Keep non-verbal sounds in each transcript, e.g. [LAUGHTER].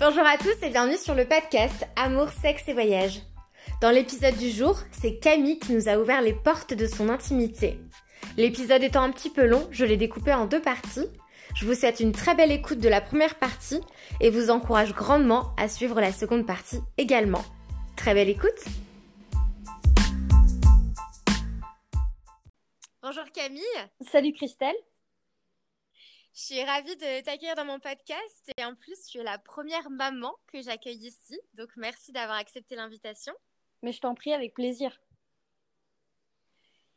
Bonjour à tous et bienvenue sur le podcast Amour, sexe et voyage. Dans l'épisode du jour, c'est Camille qui nous a ouvert les portes de son intimité. L'épisode étant un petit peu long, je l'ai découpé en deux parties. Je vous souhaite une très belle écoute de la première partie et vous encourage grandement à suivre la seconde partie également. Très belle écoute Bonjour Camille Salut Christelle je suis ravie de t'accueillir dans mon podcast et en plus, tu es la première maman que j'accueille ici. Donc, merci d'avoir accepté l'invitation. Mais je t'en prie, avec plaisir.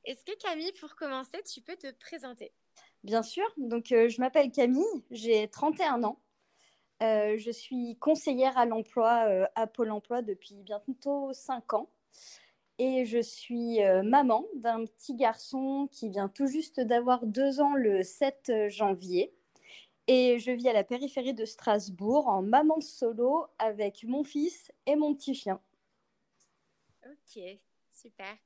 Est-ce que Camille, pour commencer, tu peux te présenter? Bien sûr. Donc, euh, je m'appelle Camille, j'ai 31 ans. Euh, je suis conseillère à l'emploi euh, à Pôle emploi depuis bientôt 5 ans. Et je suis maman d'un petit garçon qui vient tout juste d'avoir 2 ans le 7 janvier. Et je vis à la périphérie de Strasbourg en maman solo avec mon fils et mon petit chien. Ok, super.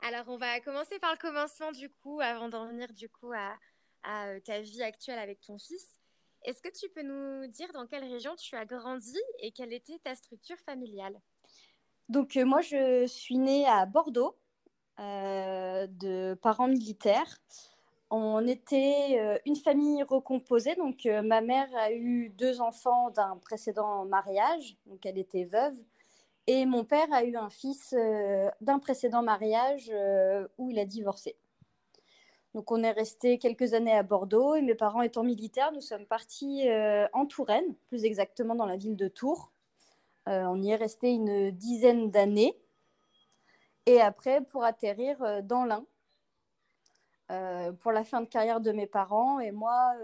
Alors, on va commencer par le commencement du coup, avant d'en venir du coup à, à ta vie actuelle avec ton fils. Est-ce que tu peux nous dire dans quelle région tu as grandi et quelle était ta structure familiale? Donc euh, moi, je suis née à Bordeaux, euh, de parents militaires. On était euh, une famille recomposée, donc ma mère a eu deux enfants d'un précédent mariage, donc elle était veuve, et mon père a eu un fils d'un précédent mariage où il a divorcé. Donc on est resté quelques années à Bordeaux et mes parents étant militaires, nous sommes partis en Touraine, plus exactement dans la ville de Tours. Euh, on y est resté une dizaine d'années. Et après, pour atterrir euh, dans l'Ain, pour la fin de carrière de mes parents. Et moi,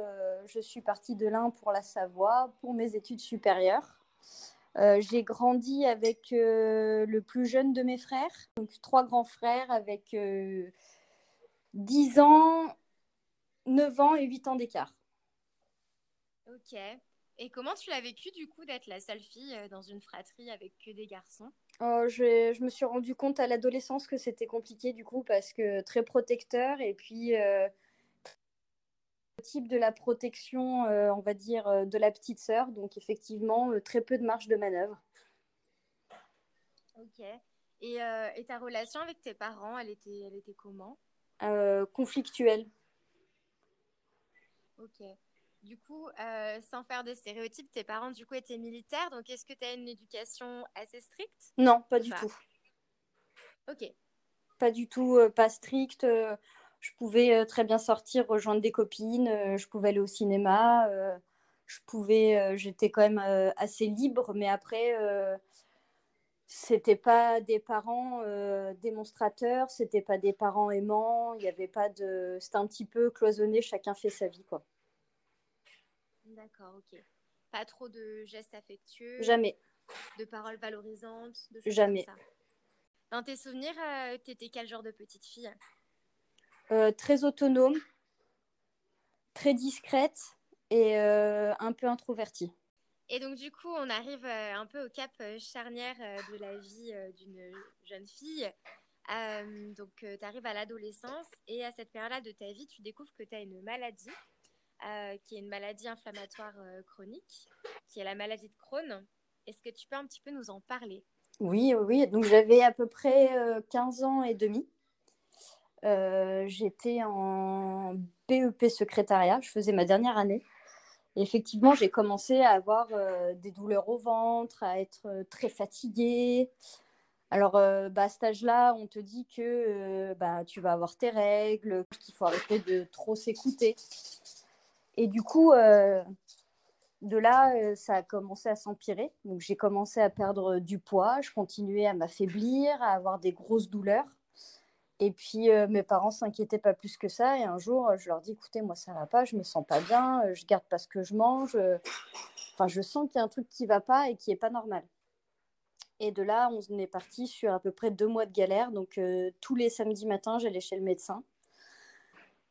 je suis partie de l'Ain pour la Savoie, pour mes études supérieures. j'ai grandi avec le plus jeune de mes frères, donc trois grands frères avec 10 ans, 9 ans et 8 ans d'écart. Ok. Et comment tu l'as vécu du coup d'être la seule fille euh, dans une fratrie avec que des garçons? Oh, je, me suis rendu compte à l'adolescence que c'était compliqué du coup parce que très protecteur et puis euh, le type de la protection, euh, on va dire, de la petite sœur. Donc effectivement, très peu de marge de manœuvre. Ok. Et, et, ta relation avec tes parents, elle était, elle était comment? Euh, conflictuel. Ok. Du coup, euh, sans faire des stéréotypes, tes parents du coup étaient militaires, donc est-ce que tu as une éducation assez stricte? Non, pas du tout. Ok. Pas du tout, euh, pas stricte. je pouvais très bien sortir, rejoindre des copines, je pouvais aller au cinéma, je pouvais, j'étais quand même assez libre, mais après, c'était pas des parents euh, démonstrateurs, c'était pas des parents aimants, il y avait pas de. C'était un petit peu cloisonné, chacun fait sa vie, quoi. D'accord, ok. Pas trop de gestes affectueux Jamais. De paroles valorisantes de Jamais. Dans tes souvenirs, euh, tu étais quel genre de petite fille? Euh, Très autonome, très discrète et un peu introvertie. Et donc, du coup, on arrive euh, un peu au cap euh, charnière euh, de la vie d'une jeune fille. donc, tu arrives à l'adolescence et à cette période-là de ta vie, tu découvres que tu as une maladie, qui est une maladie inflammatoire chronique, qui est la maladie de Crohn. Est-ce que tu peux un petit peu nous en parler? Oui, oui. Donc, j'avais à peu près 15 ans et demi. J'étais en BEP secrétariat, je faisais ma dernière année effectivement, j'ai commencé à avoir euh, des douleurs au ventre, à être euh, très fatiguée. Alors, euh, bah, à cet âge-là, on te dit que bah, tu vas avoir tes règles, qu'il faut arrêter de trop s'écouter. Et du coup, de là, ça a commencé à s'empirer. Donc, j'ai commencé à perdre du poids, je continuais à m'affaiblir, à avoir des grosses douleurs. Et puis euh, mes parents s'inquiétaient pas plus que ça. Et un jour, je leur dis écoutez, moi ça va pas, je me sens pas bien, euh, je garde pas ce que je mange. Euh, enfin, je sens qu'il y a un truc qui va pas et qui est pas normal. Et de là, on est parti sur à peu près deux mois de galère. Donc tous les samedis matins, j'allais chez le médecin.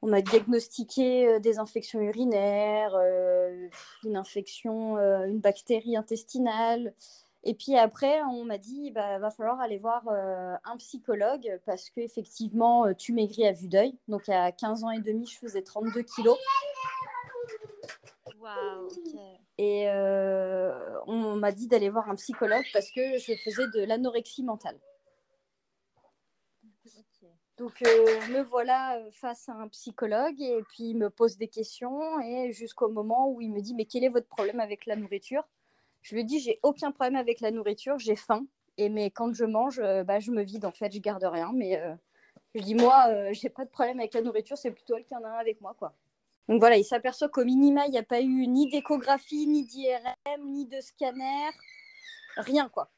On m'a diagnostiqué des infections urinaires, une infection, une bactérie intestinale. Et puis après, on m'a dit, bah, va falloir aller voir euh, un psychologue parce qu'effectivement, euh, tu maigris à vue d'œil. Donc à 15 ans et demi, je faisais 32 kilos. Et on m'a dit d'aller voir un psychologue parce que je faisais de l'anorexie mentale. Donc me voilà face à un psychologue et puis il me pose des questions et jusqu'au moment où il me dit mais quel est votre problème avec la nourriture? Je lui dis j'ai aucun problème avec la nourriture, j'ai faim et mais quand je mange bah, je me vide en fait, je garde rien mais je dis moi j'ai pas de problème avec la nourriture, c'est plutôt elle qui en a un avec moi quoi. Donc voilà, il s'aperçoit qu'au minima il n'y a pas eu ni d'échographie, ni d'IRM, ni de scanner, rien quoi.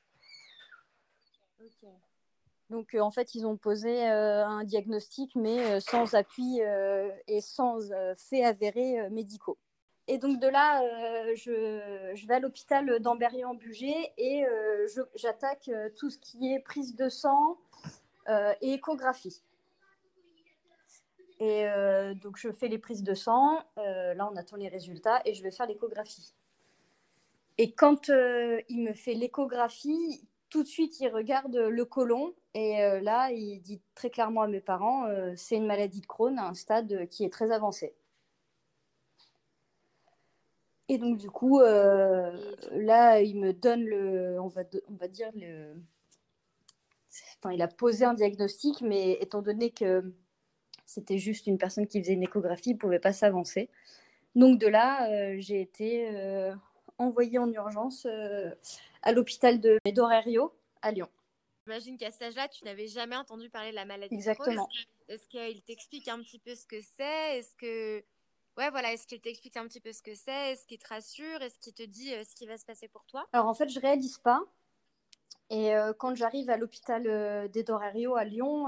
Donc en fait, ils ont posé un diagnostic, mais sans appui et sans fait avéré médicaux. Et donc de là, je, je, vais à l'hôpital d'Amberieu-en-Bugey et j'attaque tout ce qui est prise de sang et échographie. Et donc je fais les prises de sang, là on attend les résultats et je vais faire l'échographie. Et quand il me fait l'échographie, tout de suite, il regarde le côlon et euh, là, il dit très clairement à mes parents, euh, c'est une maladie de Crohn à un stade qui est très avancé. Et donc, du coup, euh, là, il me donne le, on va, on va dire le, enfin, il a posé un diagnostic, mais étant donné que c'était juste une personne qui faisait une échographie, il ne pouvait pas s'avancer. Donc de là, j'ai été envoyée en urgence à l'hôpital de Medorerio à Lyon. J'imagine qu'à cet âge-là, tu n'avais jamais entendu parler de la maladie Exactement. Est-ce qu'il t'explique un petit peu ce que c'est? Est-ce que ouais, voilà, est-ce qu'il t'explique un petit peu ce que c'est? Est-ce qu'il te rassure? Est-ce qu'il te dit euh, ce qui va se passer pour toi? Alors en fait, je réalise pas. Et euh, quand j'arrive à l'hôpital euh, d'Edorario à Lyon,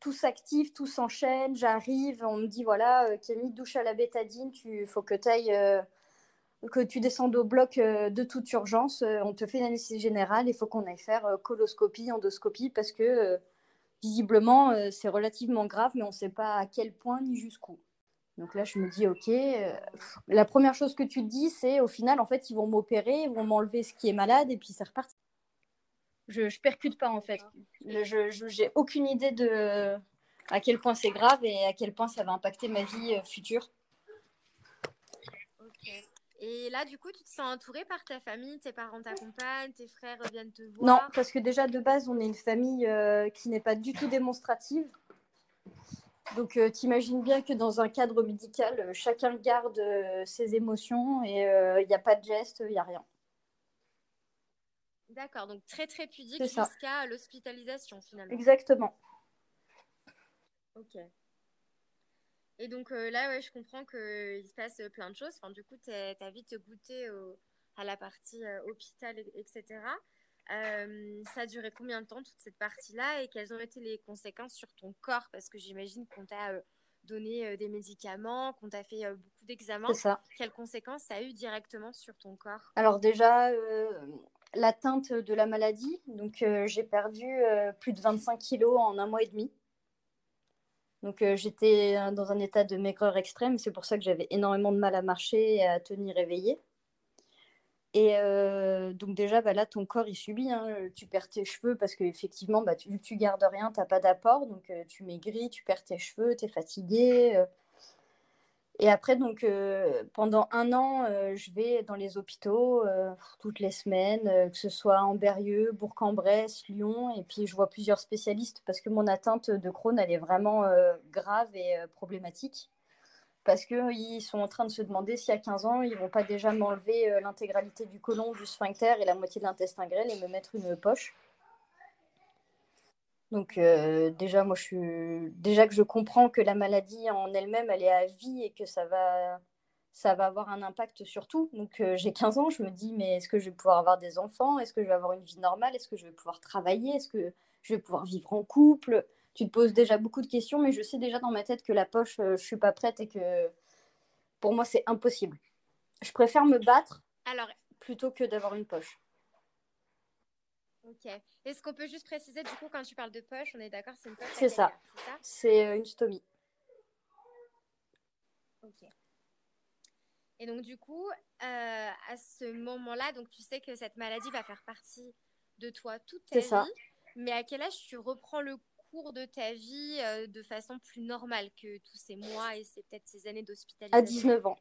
tout s'active, tout s'enchaîne. J'arrive, on me dit voilà, Camille, douche à la bétadine, tu faut que tu ailles que tu descendes au bloc euh, de toute urgence, euh, on te fait une anesthésie générale, il faut qu'on aille faire euh, coloscopie, endoscopie, parce que visiblement c'est relativement grave, mais on ne sait pas à quel point ni jusqu'où. Donc là, je me dis, ok, la première chose que tu te dis, c'est au final, en fait, ils vont m'opérer, ils vont m'enlever ce qui est malade, et puis c'est reparti. Je ne percute pas, en fait. Je n'ai aucune idée de à quel point c'est grave et à quel point ça va impacter ma vie future. Et là, du coup, tu te sens entourée par ta famille, tes parents t'accompagnent, tes frères viennent te voir? Non, parce que déjà de base, on est une famille euh, qui n'est pas du tout démonstrative. Donc, euh, t'imagines bien que dans un cadre médical, euh, chacun garde ses émotions et il n'y a pas de geste, il n'y a rien. D'accord, donc très très pudique jusqu'à l'hospitalisation finalement. Exactement. Ok. Et donc euh, là, ouais, je comprends qu'il se passe plein de choses. Enfin, du coup, tu as vite goûté à la partie euh, hôpital, etc. Euh, ça a duré combien de temps toute cette partie-là? Et quelles ont été les conséquences sur ton corps? Parce que j'imagine qu'on t'a donné des médicaments, qu'on t'a fait beaucoup d'examens. ça. Quelles conséquences ça a eu directement sur ton corps? Alors déjà, l'atteinte de la maladie. Donc j'ai perdu plus de 25 kilos en un mois et demi. Donc euh, j'étais euh, dans un état de maigreur extrême, c'est pour ça que j'avais énormément de mal à marcher et à tenir éveillé. Et euh, donc déjà, bah, là, ton corps, il subit. Hein. Tu perds tes cheveux parce qu'effectivement, bah, tu, tu gardes rien, tu n'as pas d'apport. Donc tu maigris, tu perds tes cheveux, tu es fatigué. Et après, donc, euh, pendant un an, euh, je vais dans les hôpitaux euh, toutes les semaines, que ce soit en Berrieux, Bourg-en-Bresse, Lyon. Et puis, je vois plusieurs spécialistes parce que mon atteinte de Crohn, elle est vraiment grave et problématique. Parce qu'ils sont en train de se demander si à 15 ans, ils ne vont pas déjà m'enlever l'intégralité du côlon, du sphincter et la moitié de l'intestin grêle et me mettre une poche. Donc euh, déjà, moi, je suis déjà que je comprends que la maladie en elle-même, elle est à vie et que ça va, ça va avoir un impact sur tout. Donc euh, j'ai 15 ans, je me dis, mais est-ce que je vais pouvoir avoir des enfants? Est-ce que je vais avoir une vie normale? Est-ce que je vais pouvoir travailler? Est-ce que je vais pouvoir vivre en couple? Tu te poses déjà beaucoup de questions, mais je sais déjà dans ma tête que la poche, euh, je suis pas prête et que pour moi, c'est impossible. Je préfère me battre Alors... plutôt que d'avoir une poche. Ok. Est-ce qu'on peut juste préciser, du coup, quand tu parles de poche, on est d'accord, c'est une poche C'est ça. C'est euh, une stomie. Ok. Et donc, du coup, euh, à ce moment-là, donc tu sais que cette maladie va faire partie de toi toute ta vie. Ça. Mais à quel âge tu reprends le cours de ta vie euh, de façon plus normale que tous ces mois et c'est peut-être ces années d'hospitalisation? À 19 ans.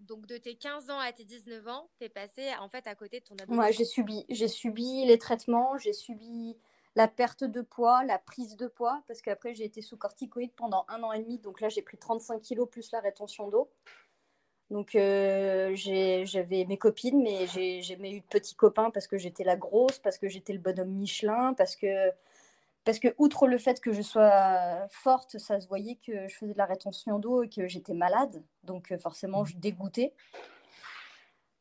Donc de tes 15 ans à tes 19 ans, tu es passé en fait à côté de ton adolescence. Ouais, j'ai subi, j'ai subi les traitements, j'ai subi la perte de poids, la prise de poids, parce qu'après j'ai été sous corticoïde pendant un an et demi, donc là j'ai pris 35 kilos plus la rétention d'eau. Donc euh, j'avais mes copines, mais j'ai jamais eu de petits copains parce que j'étais la grosse, parce que j'étais le bonhomme Michelin, parce que parce que outre le fait que je sois forte, ça se voyait que je faisais de la rétention d'eau et que j'étais malade. Donc euh, forcément, je dégoûtais.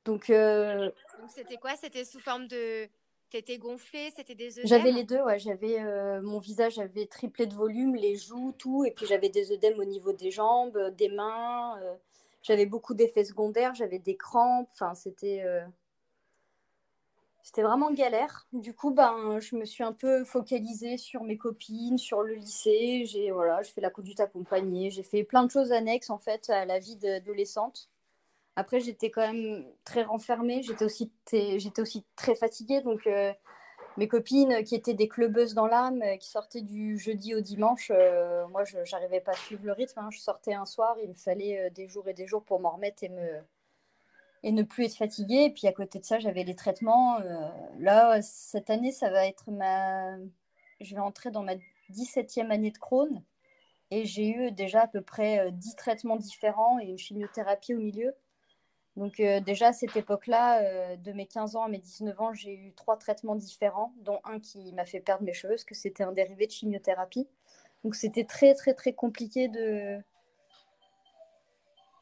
Donc euh, c'était quoi? C'était sous forme de T'étais gonflée, c'était des œdèmes? J'avais les deux, ouais. J'avais euh, mon visage avait triplé de volume, les joues, tout, et puis j'avais des œdèmes au niveau des jambes, des mains. j'avais beaucoup d'effets secondaires, j'avais des crampes. Enfin, c'était c'était vraiment galère. Du coup, ben, je me suis un peu focalisée sur mes copines, sur le lycée. J'ai voilà, je fais la conduite accompagnée. J'ai fait plein de choses annexes en fait à la vie d'adolescente. Après, j'étais quand même très renfermée. J'étais aussi, j'étais aussi très fatiguée. Donc, euh, mes copines qui étaient des clubeuses dans l'âme, euh, qui sortaient du jeudi au dimanche, euh, moi, je n'arrivais pas à suivre le rythme. Hein. Je sortais un soir, il me fallait des jours et des jours pour m'en remettre et me, et ne plus être fatiguée. Et puis à côté de ça, j'avais les traitements. Euh, là, cette année, ça va être ma. Je vais entrer dans ma 17e année de Crohn. Et j'ai eu déjà à peu près 10 euh, traitements différents et une chimiothérapie au milieu. Donc euh, déjà à cette époque-là, de mes 15 ans à mes 19 ans, j'ai eu trois traitements différents, dont un qui m'a fait perdre mes cheveux, parce que c'était un dérivé de chimiothérapie. Donc c'était très très très compliqué de,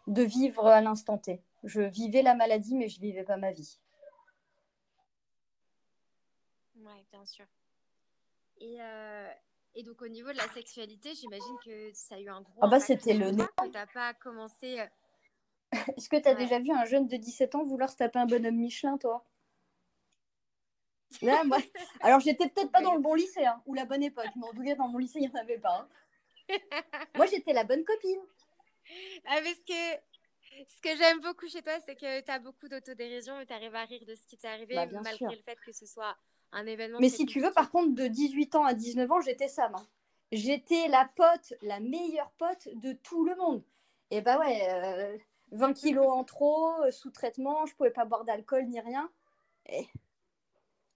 de vivre à l'instant T. Je vivais la maladie, mais je vivais pas ma vie. Oui, bien sûr. Et, euh, et, donc au niveau de la sexualité, j'imagine que ça a eu un gros. Ah bah c'était le nez. T'as pas commencé. Euh, [LAUGHS] Est-ce que tu as déjà vu un jeune de 17 ans vouloir se taper un bonhomme Michelin, toi? Là, moi... [LAUGHS] Alors, j'étais peut-être pas dans le bon lycée, hein, ou la bonne époque, mais en tout cas, dans mon lycée, il n'y en avait pas. Hein. [LAUGHS] moi, j'étais la bonne copine. Ah, parce que ce que j'aime beaucoup chez toi, c'est que tu as beaucoup d'autodérision et tu arrives à rire de ce qui t'est arrivé, bah, malgré le fait que ce soit un événement. Mais si tu veux, par contre, de 18 ans à 19 ans, j'étais Sam. Hein. J'étais la pote, la meilleure pote de tout le monde. Et bah ouais, 20 euh, kilos en trop, euh, sous traitement, je pouvais pas boire d'alcool ni rien. Et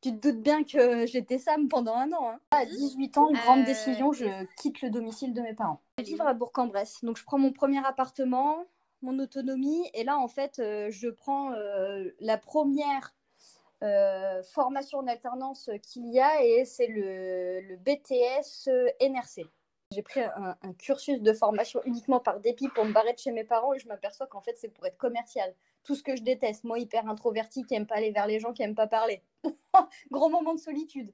tu te doutes bien que j'étais Sam pendant un an. Hein. À 18 ans, grande euh, décision, je quitte le domicile de mes parents. Je vivre à Bourg-en-Bresse. Donc je prends mon premier appartement, mon autonomie. Et là, en fait, euh, je prends euh, la première euh, formation en alternance qu'il y a et c'est le, BTS NRC. J'ai pris un, cursus de formation uniquement par dépit pour me barrer de chez mes parents et je m'aperçois qu'en fait, c'est pour être commercial. Tout ce que je déteste, moi, hyper introverti, qui aime pas aller vers les gens, qui aime pas parler. [LAUGHS] Gros moment de solitude.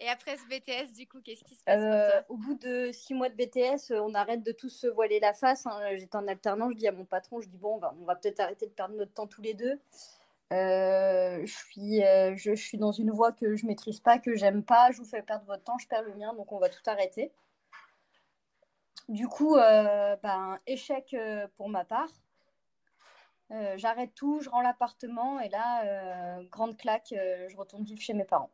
Et après ce BTS, du coup, qu'est-ce qui se passe pour toi Au bout de six mois de BTS, on arrête de tous se voiler la face. Hein. J'étais en alternance, je dis à mon patron, je dis bon, on va, peut-être arrêter de perdre notre temps tous les deux. Euh, je, suis, euh, je, suis dans une voie que je maîtrise pas, que j'aime pas. Je vous fais perdre votre temps, je perds le mien, donc on va tout arrêter. Du coup, euh, ben, échec pour ma part. J'arrête tout, je rends l'appartement et là, grande claque, je retourne vivre chez mes parents.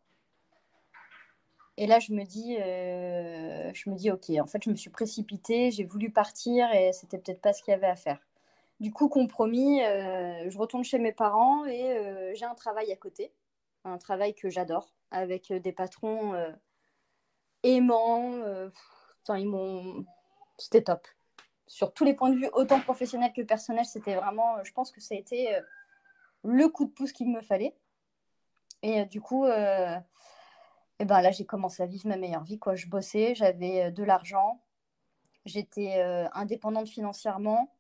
Et là, je me dis, euh, je me dis, ok, en fait, je me suis précipitée, j'ai voulu partir et c'était peut-être pas ce qu'il y avait à faire. Du coup, compromis, euh, je retourne chez mes parents et euh, j'ai un travail à côté, un travail que j'adore, avec des patrons aimants. ils m'ont, c'était top. Sur tous les points de vue, autant professionnel que personnel, c'était vraiment, je pense que ça a été le coup de pouce qu'il me fallait. Et du coup, et ben là, j'ai commencé à vivre ma meilleure vie. Quoi. Je bossais, j'avais euh, de l'argent, j'étais euh, indépendante financièrement,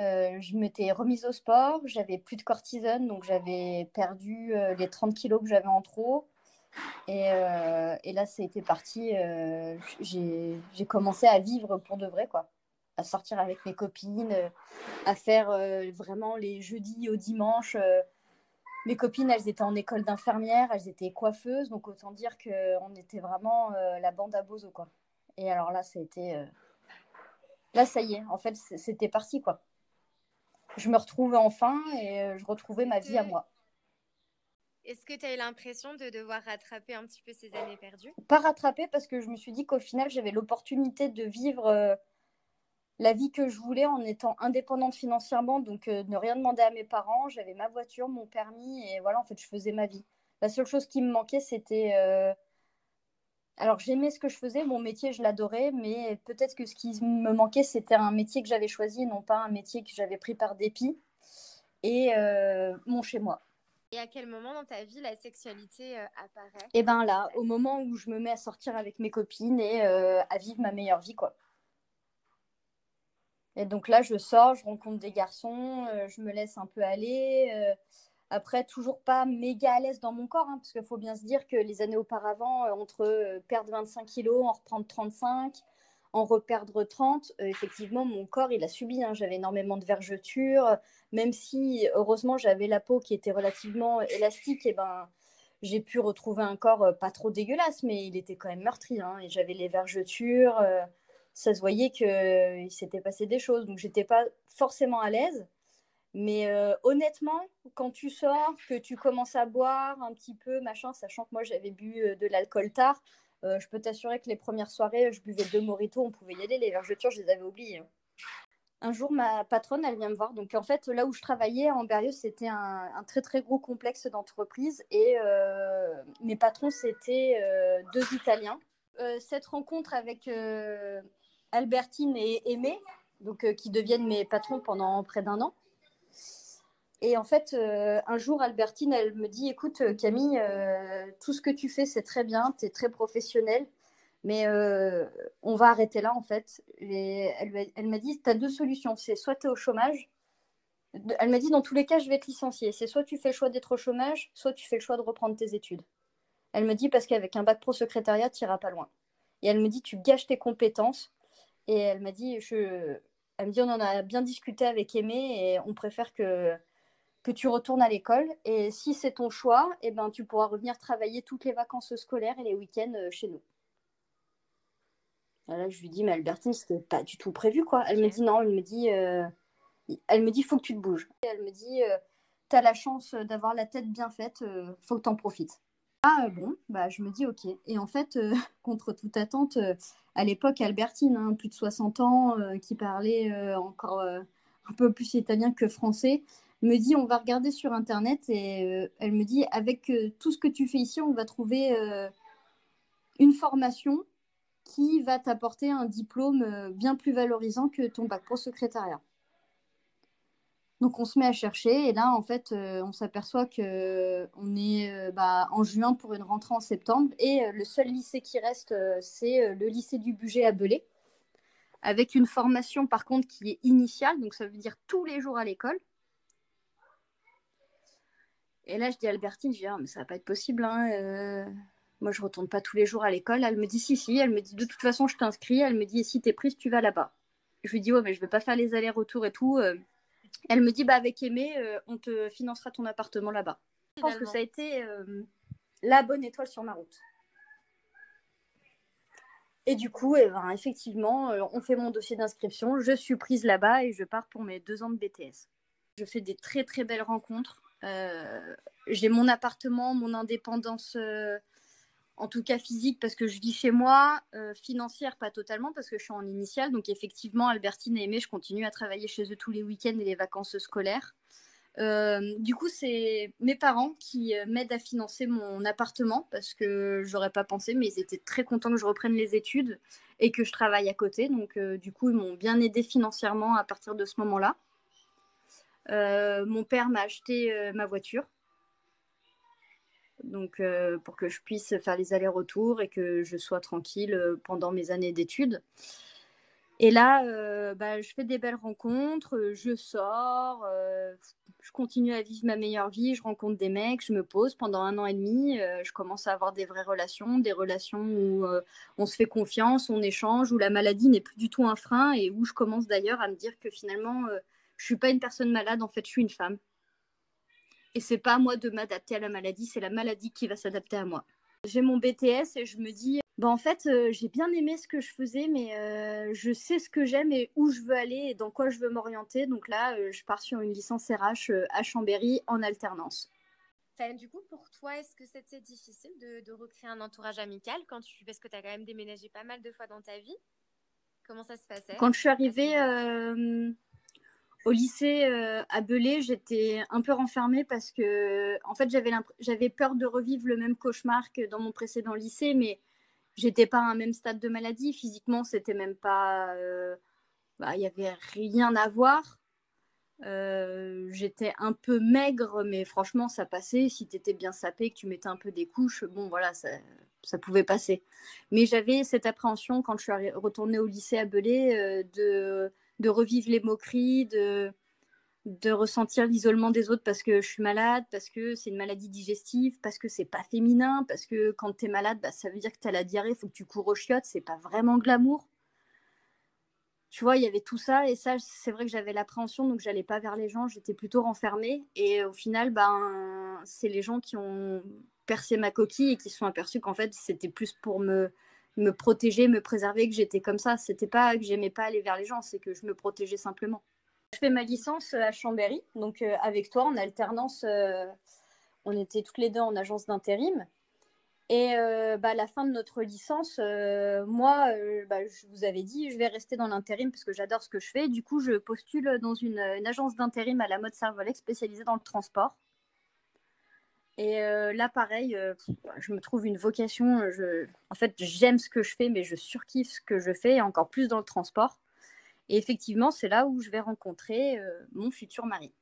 euh, je m'étais remise au sport, j'avais plus de cortisone, donc j'avais perdu les 30 kilos que j'avais en trop. Et, et, là, ça a été parti. j'ai commencé à vivre pour de vrai, quoi. À sortir avec mes copines, à faire vraiment les jeudis au dimanche mes copines, elles étaient en école d'infirmière, elles étaient coiffeuses, donc autant dire qu'on était vraiment euh, la bande à bozo, quoi. Et alors là, ça a été... Euh, là, ça y est, en fait, c'était parti, quoi. Je me retrouvais enfin et euh, je retrouvais ma vie à moi. Est-ce que tu as eu l'impression de devoir rattraper un petit peu ces années perdues? Pas rattraper parce que je me suis dit qu'au final, j'avais l'opportunité de vivre la vie que je voulais en étant indépendante financièrement, donc ne rien demander à mes parents. J'avais ma voiture, mon permis, et voilà, en fait, je faisais ma vie. La seule chose qui me manquait, c'était alors j'aimais ce que je faisais, mon métier je l'adorais, mais peut-être que ce qui me manquait c'était un métier que j'avais choisi, non pas un métier que j'avais pris par dépit, et euh, mon chez moi. Et à quel moment dans ta vie la sexualité euh, apparaît? Eh ben là, au moment où je me mets à sortir avec mes copines et euh, à vivre ma meilleure vie, quoi. Et donc là, je sors, je rencontre des garçons, je me laisse un peu aller. Après, toujours pas méga à l'aise dans mon corps, hein, parce qu'il faut bien se dire que les années auparavant, euh, entre euh, perdre 25 kilos, en reprendre 35, en reperdre 30, euh, effectivement, mon corps, il a subi. Hein. J'avais énormément de vergetures, même si, heureusement, j'avais la peau qui était relativement élastique, et ben, j'ai pu retrouver un corps pas trop dégueulasse, mais il était quand même meurtri. Hein, et j'avais les vergetures, ça se voyait qu'il s'était passé des choses, donc j'étais pas forcément à l'aise. Mais euh, honnêtement, quand tu sors, que tu commences à boire un petit peu, machin, sachant que moi j'avais bu euh, de l'alcool tard, euh, je peux t'assurer que les premières soirées, je buvais deux moritos, on pouvait y aller, les vergetures, je les avais oubliées. Hein. Un jour, ma patronne, elle vient me voir. Donc en fait, là où je travaillais en Berrieux, c'était un, très très gros complexe d'entreprise et mes patrons, c'était deux Italiens. cette rencontre avec Albertine et Aimé, donc, qui deviennent mes patrons pendant près d'un an, et en fait, euh, un jour, Albertine, elle me dit, écoute, euh, Camille, euh, tout ce que tu fais, c'est très bien, tu es très professionnelle, mais on va arrêter là, en fait. Et elle, m'a dit, tu as deux solutions. C'est soit tu es au chômage, elle m'a dit, dans tous les cas, je vais te licencier. C'est soit tu fais le choix d'être au chômage, soit tu fais le choix de reprendre tes études. Elle me dit, parce qu'avec un bac pro secrétariat, tu n'iras pas loin. Et elle me dit, tu gâches tes compétences. Et elle m'a dit, je... elle me dit, on en a bien discuté avec Aimé et on préfère que que tu retournes à l'école. Et si c'est ton choix, eh ben, tu pourras revenir travailler toutes les vacances scolaires et les week-ends euh, chez nous. là, je lui dis, mais Albertine, c'était pas du tout prévu, quoi. Elle me dit non, elle me dit, euh... elle me dit, faut que tu te bouges. elle me dit, euh, tu as la chance d'avoir la tête bien faite, euh, faut que tu en profites. Ah bon, bah je me dis ok. Et en fait, [LAUGHS] contre toute attente, à l'époque, Albertine, hein, plus de 60 ans, qui parlait encore un peu plus italien que français, me dit on va regarder sur internet et euh, elle me dit avec euh, tout ce que tu fais ici, on va trouver euh, une formation qui va t'apporter un diplôme bien plus valorisant que ton bac pro secrétariat. Donc on se met à chercher et là en fait on s'aperçoit que on est bah, en juin pour une rentrée en septembre et le seul lycée qui reste c'est le lycée du budget à Belay avec une formation par contre qui est initiale donc ça veut dire tous les jours à l'école et là, je dis à Albertine, je dis, ah, mais ça va pas être possible. Hein, euh, moi, je retourne pas tous les jours à l'école. Elle me dit, si, si. Elle me dit, de toute façon, je t'inscris. Elle me dit, si tu es prise, tu vas là-bas. Je lui dis, ouais, mais je vais pas faire les allers-retours et tout. Euh. Elle me dit, bah, avec Aimé, euh, on te financera ton appartement là-bas. Je pense que ça a été la bonne étoile sur ma route. Et du coup, eh ben, effectivement, on fait mon dossier d'inscription. Je suis prise là-bas et je pars pour mes deux ans de BTS. Je fais des très très belles rencontres. Euh, j'ai mon appartement, mon indépendance, euh, en tout cas physique, parce que je vis chez moi, euh, financière, pas totalement, parce que je suis en initiale. Donc, effectivement, Albertine et Aimé, je continue à travailler chez eux tous les week-ends et les vacances scolaires. du coup, c'est mes parents qui m'aident à financer mon appartement parce que j'aurais pas pensé, mais ils étaient très contents que je reprenne les études et que je travaille à côté. Donc, du coup, ils m'ont bien aidé financièrement à partir de ce moment-là. Euh, mon père m'a acheté euh, ma voiture. Donc, euh, pour que je puisse faire les allers-retours et que je sois tranquille pendant mes années d'études. Et là, bah, je fais des belles rencontres, je sors, je continue à vivre ma meilleure vie, je rencontre des mecs, je me pose pendant un an et demi, je commence à avoir des vraies relations, des relations où on se fait confiance, on échange, où la maladie n'est plus du tout un frein et où je commence d'ailleurs à me dire que finalement, je suis pas une personne malade, en fait, je suis une femme. Et c'est pas à moi de m'adapter à la maladie, c'est la maladie qui va s'adapter à moi. J'ai mon BTS et je me dis, bah en fait, euh, j'ai bien aimé ce que je faisais, mais euh, je sais ce que j'aime et où je veux aller et dans quoi je veux m'orienter. Donc là, euh, je pars sur une licence RH à Chambéry en alternance. du coup, pour toi, est-ce que c'était difficile de, recréer un entourage amical quand tu, parce que tu as quand même déménagé pas mal de fois dans ta vie? Comment ça se passait? Quand je suis arrivée au lycée à Belay, j'étais un peu renfermée parce que, en fait, j'avais peur de revivre le même cauchemar que dans mon précédent lycée, mais j'étais pas à un même stade de maladie. Physiquement, c'était même pas. Bah, il n'y avait rien à voir. Euh, j'étais un peu maigre, mais franchement, ça passait. Si tu étais bien sapé, que tu mettais un peu des couches, bon, voilà, ça, ça pouvait passer. Mais j'avais cette appréhension quand je suis retournée au lycée à Belay euh, de, de, revivre les moqueries, de, de ressentir l'isolement des autres parce que je suis malade, parce que c'est une maladie digestive, parce que c'est pas féminin, parce que quand tu es malade, bah, ça veut dire que tu as la diarrhée, faut que tu cours aux chiottes, c'est pas vraiment glamour tu vois, il y avait tout ça. Et ça, c'est vrai que j'avais l'appréhension, donc j'allais pas vers les gens. J'étais plutôt renfermée. Et au final, ben, c'est les gens qui ont percé ma coquille et qui se sont aperçus qu'en fait, c'était plus pour me, me protéger, me préserver que j'étais comme ça. C'était pas que j'aimais pas aller vers les gens, c'est que je me protégeais simplement. Je fais ma licence à Chambéry, donc euh, avec toi en alternance. Euh, on était toutes les deux en agence d'intérim. Et euh, bah, à la fin de notre licence, moi, bah, je vous avais dit, je vais rester dans l'intérim parce que j'adore ce que je fais. Du coup, je postule dans une, agence d'intérim à la mode Servolex spécialisée dans le transport. Et là, pareil, je me trouve une vocation. Je... En fait, j'aime ce que je fais, mais je surkiffe ce que je fais, encore plus dans le transport. Et effectivement, c'est là où je vais rencontrer mon futur mari.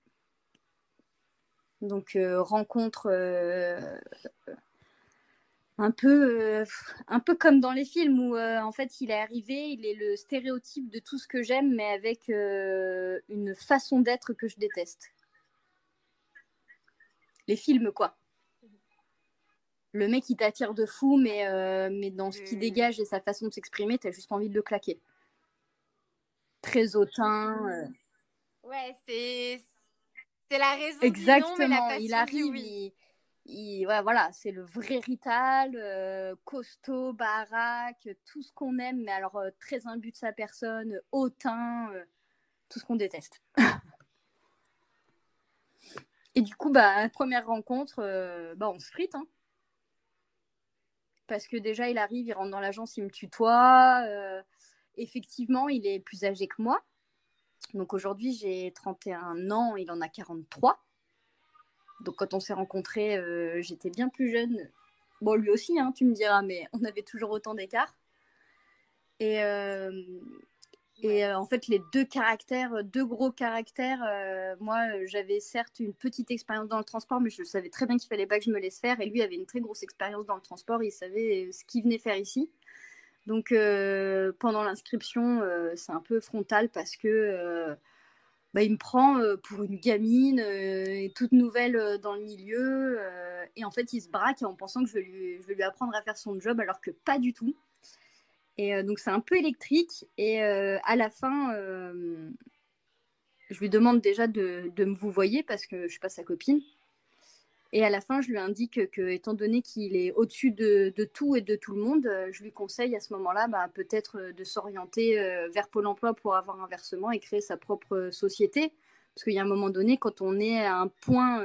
Donc, rencontre un peu, euh, un peu comme dans les films où euh, en fait il est arrivé, il est le stéréotype de tout ce que j'aime, mais avec euh, une façon d'être que je déteste. Les films, quoi. Le mec, il t'attire de fou, mais, mais dans ce qu'il mmh. dégage et sa façon de s'exprimer, t'as juste envie de le claquer. Très hautain. Ouais, c'est la raison. Exactement. Du nom, il arrive, voilà, c'est le vrai Rital, euh, costaud, baraque, tout ce qu'on aime, mais alors euh, très imbu de sa personne, hautain, euh, tout ce qu'on déteste. [LAUGHS] Et du coup, bah, première rencontre, bah, on se frite. Hein. Parce que déjà, il arrive, il rentre dans l'agence, il me tutoie. effectivement, il est plus âgé que moi. Donc aujourd'hui, j'ai 31 ans, il en a 43. Donc quand on s'est rencontrés, euh, j'étais bien plus jeune. Bon, lui aussi, hein, tu me diras, mais on avait toujours autant d'écart. Et, euh, et euh, en fait, les deux caractères, deux gros caractères, moi, j'avais certes une petite expérience dans le transport, mais je savais très bien qu'il fallait pas que je me laisse faire. Et lui avait une très grosse expérience dans le transport, il savait ce qu'il venait faire ici. Donc pendant l'inscription, c'est un peu frontal parce que bah, il me prend euh, pour une gamine euh, toute nouvelle euh, dans le milieu. et en fait, il se braque en pensant que je vais, lui, je vais lui apprendre à faire son job, alors que pas du tout. Et donc, c'est un peu électrique. Et à la fin, je lui demande déjà de, me vous voyez parce que je suis pas sa copine. Et à la fin, je lui indique que, étant donné qu'il est au-dessus de, tout et de tout le monde, euh, je lui conseille à ce moment-là bah, peut-être euh, de s'orienter euh, vers Pôle emploi pour avoir un versement et créer sa propre société. Parce qu'il y a un moment donné, quand on est à un point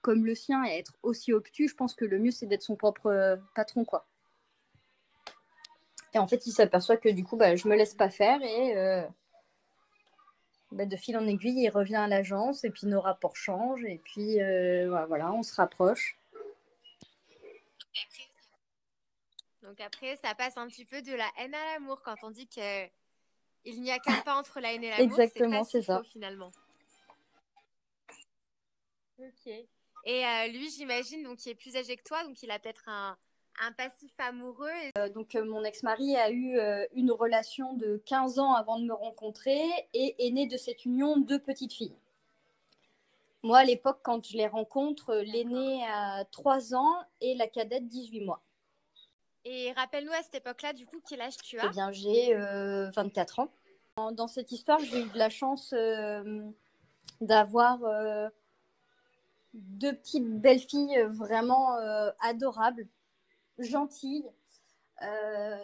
comme le sien et être aussi obtus, je pense que le mieux, c'est d'être son propre patron. quoi. Et en fait, il s'aperçoit que du coup, bah, je me laisse pas faire et bah, de fil en aiguille, il revient à l'agence et puis nos rapports changent et puis euh, voilà, on se rapproche. Donc après, ça passe un petit peu de la haine à l'amour quand on dit qu'il n'y a qu'un pas entre la haine et l'amour. Exactement, c'est ça. finalement. Ok. Et euh, lui, j'imagine, donc il est plus âgé que toi, donc il a peut-être un, un passif amoureux. Euh, donc euh, mon ex-mari a eu euh, une relation de 15 ans avant de me rencontrer et est né de cette union deux petites filles. Moi, à l'époque, quand je les rencontre, l'aînée a 3 ans et la cadette 18 mois. Et rappelle-nous à cette époque-là, du coup, quel âge tu as? Eh bien, j'ai 24 ans. Dans cette histoire, j'ai eu de la chance d'avoir deux petites belles filles vraiment adorables gentille, euh,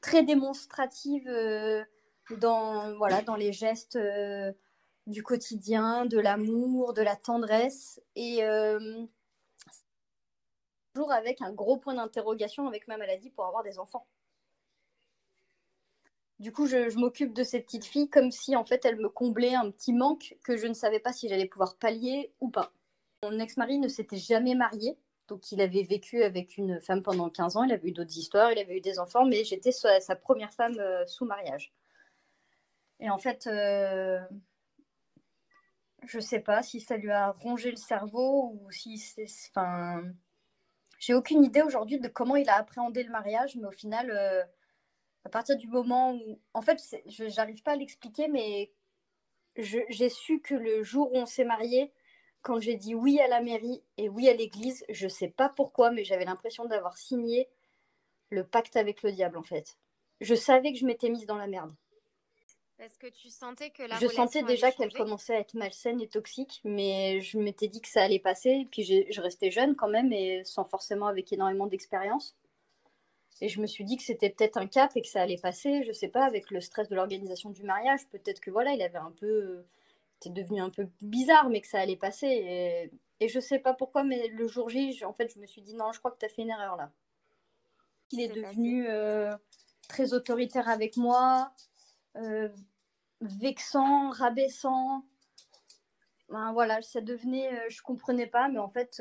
très démonstrative euh, dans, voilà, dans les gestes euh, du quotidien, de l'amour, de la tendresse. Et toujours avec un gros point d'interrogation avec ma maladie pour avoir des enfants. Du coup, je, m'occupe de ces petites filles comme si en fait elles me comblaient un petit manque que je ne savais pas si j'allais pouvoir pallier ou pas. Mon ex-mari ne s'était jamais marié, donc il avait vécu avec une femme pendant 15 ans, il avait eu d'autres histoires, il avait eu des enfants, mais j'étais sa, première femme euh, sous mariage. Et en fait, euh, je sais pas si ça lui a rongé le cerveau ou si c'est. Enfin, j'ai aucune idée aujourd'hui de comment il a appréhendé le mariage, mais au final, euh, à partir du moment où. En fait, je n'arrive pas à l'expliquer, mais j'ai su que le jour où on s'est mariés, quand j'ai dit oui à la mairie et oui à l'église, je sais pas pourquoi, mais j'avais l'impression d'avoir signé le pacte avec le diable, en fait. Je savais que je m'étais mise dans la merde. Parce que tu sentais que la Je sentais déjà qu'elle commençait à être malsaine et toxique, mais je m'étais dit que ça allait passer. Et puis je restais jeune quand même, et sans forcément avec énormément d'expérience. Et je me suis dit que c'était peut-être un cap et que ça allait passer, je sais pas, avec le stress de l'organisation du mariage. Peut-être que voilà, il avait un peu. Était devenu un peu bizarre, mais que ça allait passer. Et, et je sais pas pourquoi, mais le jour J, en fait, je me suis dit non, je crois que tu as fait une erreur là. Il est, devenu euh, très autoritaire avec moi. Euh, vexant, rabaissant. Ben, voilà, ça devenait, euh, je comprenais pas, mais en fait,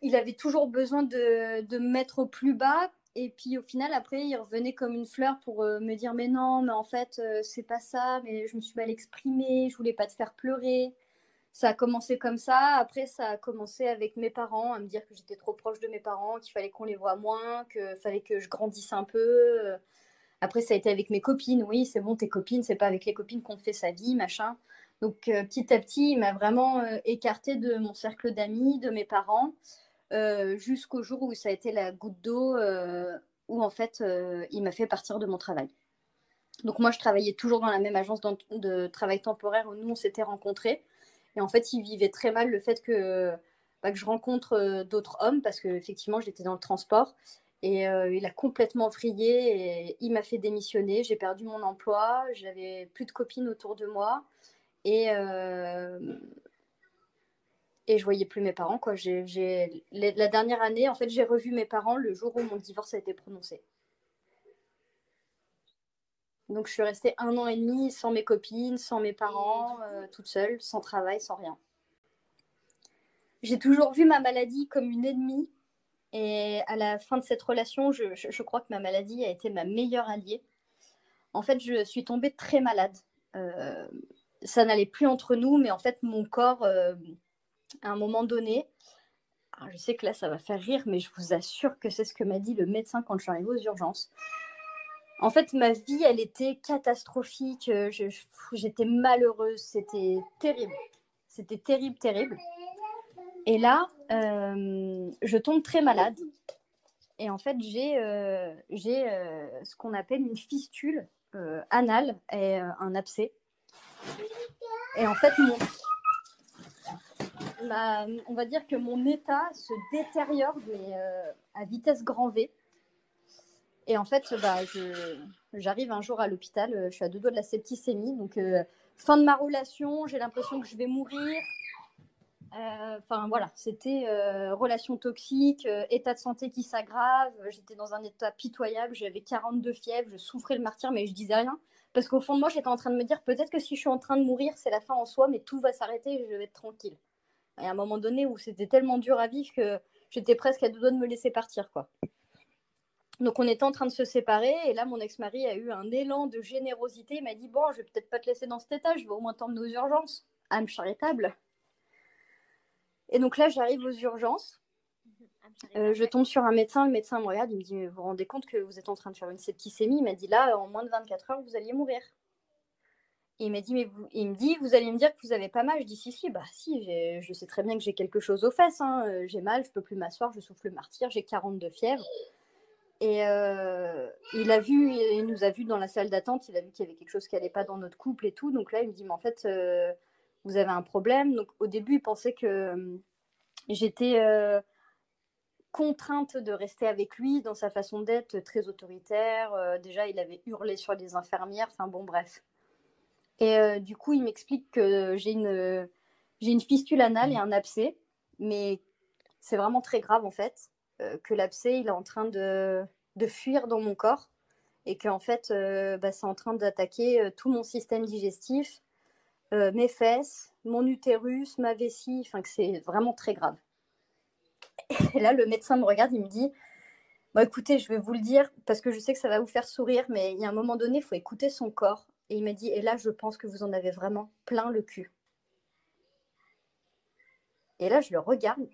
il avait toujours besoin de, de, me mettre au plus bas. Et puis au final, après, il revenait comme une fleur pour euh, me dire Mais non, mais en fait, c'est pas ça, mais je me suis mal exprimée, je voulais pas te faire pleurer. Ça a commencé comme ça. Après, ça a commencé avec mes parents, à me dire que j'étais trop proche de mes parents, qu'il fallait qu'on les voit moins, qu'il fallait que je grandisse un peu. Après, ça a été avec mes copines. Oui, c'est bon, tes copines, c'est pas avec les copines qu'on fait sa vie, machin. Donc, euh, petit à petit, il m'a vraiment euh, écarté de mon cercle d'amis, de mes parents, euh, jusqu'au jour où ça a été la goutte d'eau, où en fait, il m'a fait partir de mon travail. Donc, moi, je travaillais toujours dans la même agence de travail temporaire où nous, on s'était rencontrés. Et en fait, il vivait très mal le fait que, bah, que je rencontre d'autres hommes, parce qu'effectivement, j'étais dans le transport. Et euh, il a complètement vrillé et il m'a fait démissionner. J'ai perdu mon emploi, j'avais plus de copines autour de moi et, euh, et je voyais plus mes parents. Quoi. J'ai, La dernière année, en fait, j'ai revu mes parents le jour où mon divorce a été prononcé. Donc je suis restée un an et demi sans mes copines, sans mes parents, euh, toute seule, sans travail, sans rien. J'ai toujours vu ma maladie comme une ennemie et à la fin de cette relation, je, crois que ma maladie a été ma meilleure alliée. En fait, je suis tombée très malade. Euh, ça n'allait plus entre nous, mais en fait, mon corps, euh, à un moment donné, je sais que là, ça va faire rire, mais je vous assure que c'est ce que m'a dit le médecin quand je suis arrivée aux urgences. En fait, ma vie, elle était catastrophique. J'étais malheureuse. C'était terrible. C'était terrible, terrible. Et là, euh, je tombe très malade. Et en fait, j'ai euh, euh, ce qu'on appelle une fistule anale et un abcès. Et en fait, on va dire que mon état se détériore à vitesse grand V. Et en fait, bah, j'arrive un jour à l'hôpital, je suis à deux doigts de la septicémie. Donc, fin de ma relation, j'ai l'impression que je vais mourir. Euh, enfin voilà, c'était euh, relation toxique, euh, état de santé qui s'aggrave. J'étais dans un état pitoyable, j'avais 42 fièvres, je souffrais le martyr, mais je disais rien. Parce qu'au fond de moi, j'étais en train de me dire peut-être que si je suis en train de mourir, c'est la fin en soi, mais tout va s'arrêter et je vais être tranquille. Et à un moment donné où c'était tellement dur à vivre que j'étais presque à deux doigts de me laisser partir, quoi. Donc on était en train de se séparer et là mon ex-mari a eu un élan de générosité. Il m'a dit bon, je vais peut-être pas te laisser dans cet état, je vais au moins t'emmener aux urgences. âme charitable. Et donc là, j'arrive aux urgences. Euh, je tombe sur un médecin. Le médecin me regarde. Il me dit Vous vous rendez compte que vous êtes en train de faire une septicémie? Il m'a dit Là, en moins de 24 heures, vous alliez mourir. Il m'a dit, mais vous... il me dit, vous allez me dire que vous avez pas mal. Je dis, si, si, bah si, je sais très bien que j'ai quelque chose aux fesses. Hein. Euh, j'ai mal, je peux plus m'asseoir, je souffle le martyr, j'ai 42 fièvres. Et euh, il a vu, il nous a vu dans la salle d'attente, il a vu qu'il y avait quelque chose qui n'allait pas dans notre couple et tout. Donc là, il me dit, mais en fait, vous avez un problème. Donc au début, il pensait que euh, j'étais euh, contrainte de rester avec lui dans sa façon d'être très autoritaire. Euh, déjà, il avait hurlé sur les infirmières. Enfin bon, bref. Et du coup, il m'explique que j'ai une, j'ai une fistule anale et un abcès, mais c'est vraiment très grave en fait, que l'abcès, il est en train de, de fuir dans mon corps et qu'en fait, euh, bah, c'est en train d'attaquer tout mon système digestif, mes fesses, mon utérus, ma vessie, enfin que c'est vraiment très grave. Et là, le médecin me regarde, il me dit Bon, écoutez, je vais vous le dire parce que je sais que ça va vous faire sourire, mais il y a un moment donné, il faut écouter son corps. Et il m'a dit Et là, je pense que vous en avez vraiment plein le cul. Et là, je le regarde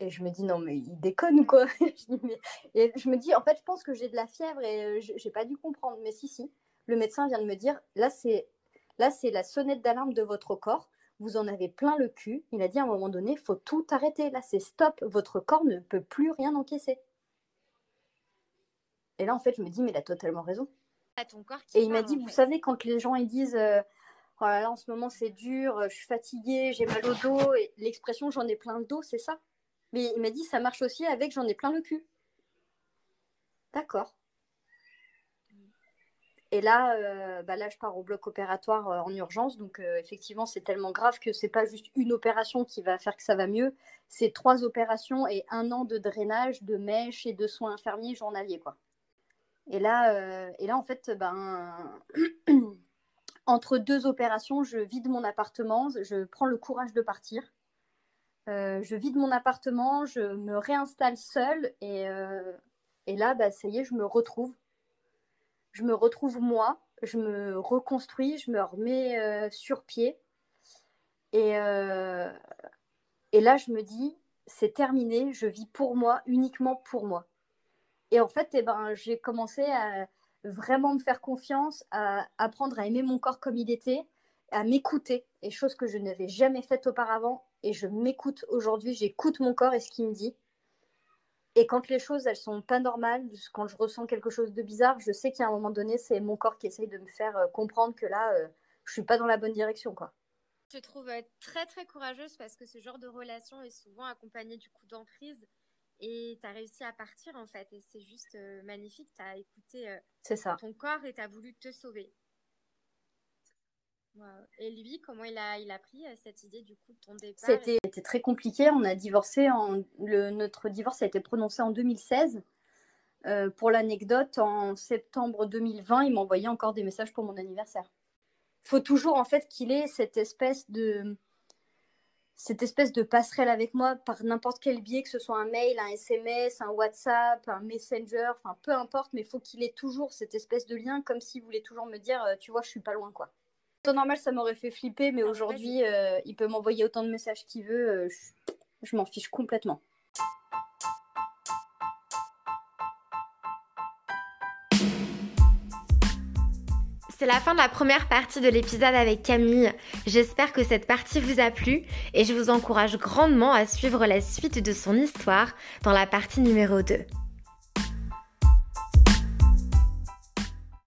et je me dis non, mais il déconne ou quoi [LAUGHS] Et je me dis, en fait, je pense que j'ai de la fièvre et euh, je n'ai pas dû comprendre. Mais si, si, le médecin vient de me dire, là, c'est là c'est la sonnette d'alarme de votre corps. Vous en avez plein le cul. Il a dit à un moment donné, faut tout arrêter. Là, c'est stop. Votre corps ne peut plus rien encaisser. Et là, en fait, je me dis, mais il a totalement raison. Et il m'a dit, vous savez, quand les gens ils disent, euh, oh là là, en ce moment c'est dur, je suis fatiguée, j'ai mal au dos, et l'expression j'en ai plein le dos, c'est ça? Mais il m'a dit ça marche aussi avec j'en ai plein le cul. D'accord. Et là, euh, bah là, je pars au bloc opératoire euh, en urgence. Donc, euh, effectivement, c'est tellement grave que c'est pas juste une opération qui va faire que ça va mieux. C'est trois opérations et un an de drainage, de mèches et de soins infirmiers journaliers, quoi. Et là, et là, en fait, ben, [CLEARS THROAT] entre deux opérations, je vide mon appartement, je prends le courage de partir. Euh, je vide mon appartement, je me réinstalle seule et, euh, et là, bah, ça y est, je me retrouve. Je me retrouve moi, je me reconstruis, je me remets euh, sur pied. Et, et là, je me dis, c'est terminé, je vis pour moi, uniquement pour moi. Et en fait, eh ben, j'ai commencé à vraiment me faire confiance, à apprendre à aimer mon corps comme il était, à m'écouter, et chose que je n'avais jamais faite auparavant, et je m'écoute aujourd'hui, j'écoute mon corps et ce qu'il me dit. Et quand les choses, elles sont pas normales, quand je ressens quelque chose de bizarre, je sais qu'à un moment donné, c'est mon corps qui essaye de me faire euh, comprendre que là, je euh, je suis pas dans la bonne direction, quoi. Je trouve euh, très très courageuse parce que ce genre de relation est souvent accompagné du coup d'emprise et tu as réussi à partir en fait et c'est juste magnifique, tu as écouté ton corps et tu as voulu te sauver. Et lui, comment il a, il a pris euh, cette idée du coup de ton départ C'était très compliqué. On a divorcé. En, le, notre divorce a été prononcé en 2016. Euh, pour l'anecdote, en septembre 2020, il m'envoyait encore des messages pour mon anniversaire. Il faut toujours en fait qu'il ait cette espèce de cette espèce de passerelle avec moi par n'importe quel biais, que ce soit un mail, un SMS, un WhatsApp, un Messenger, enfin peu importe, mais il faut qu'il ait toujours cette espèce de lien comme s'il voulait toujours me dire, euh, tu vois, je suis pas loin quoi temps normal, ça m'aurait fait flipper, mais aujourd'hui, euh, il peut m'envoyer autant de messages qu'il veut. Euh, je, m'en fiche complètement. C'est la fin de la première partie de l'épisode avec Camille. J'espère que cette partie vous a plu et je vous encourage grandement à suivre la suite de son histoire dans la partie numéro 2.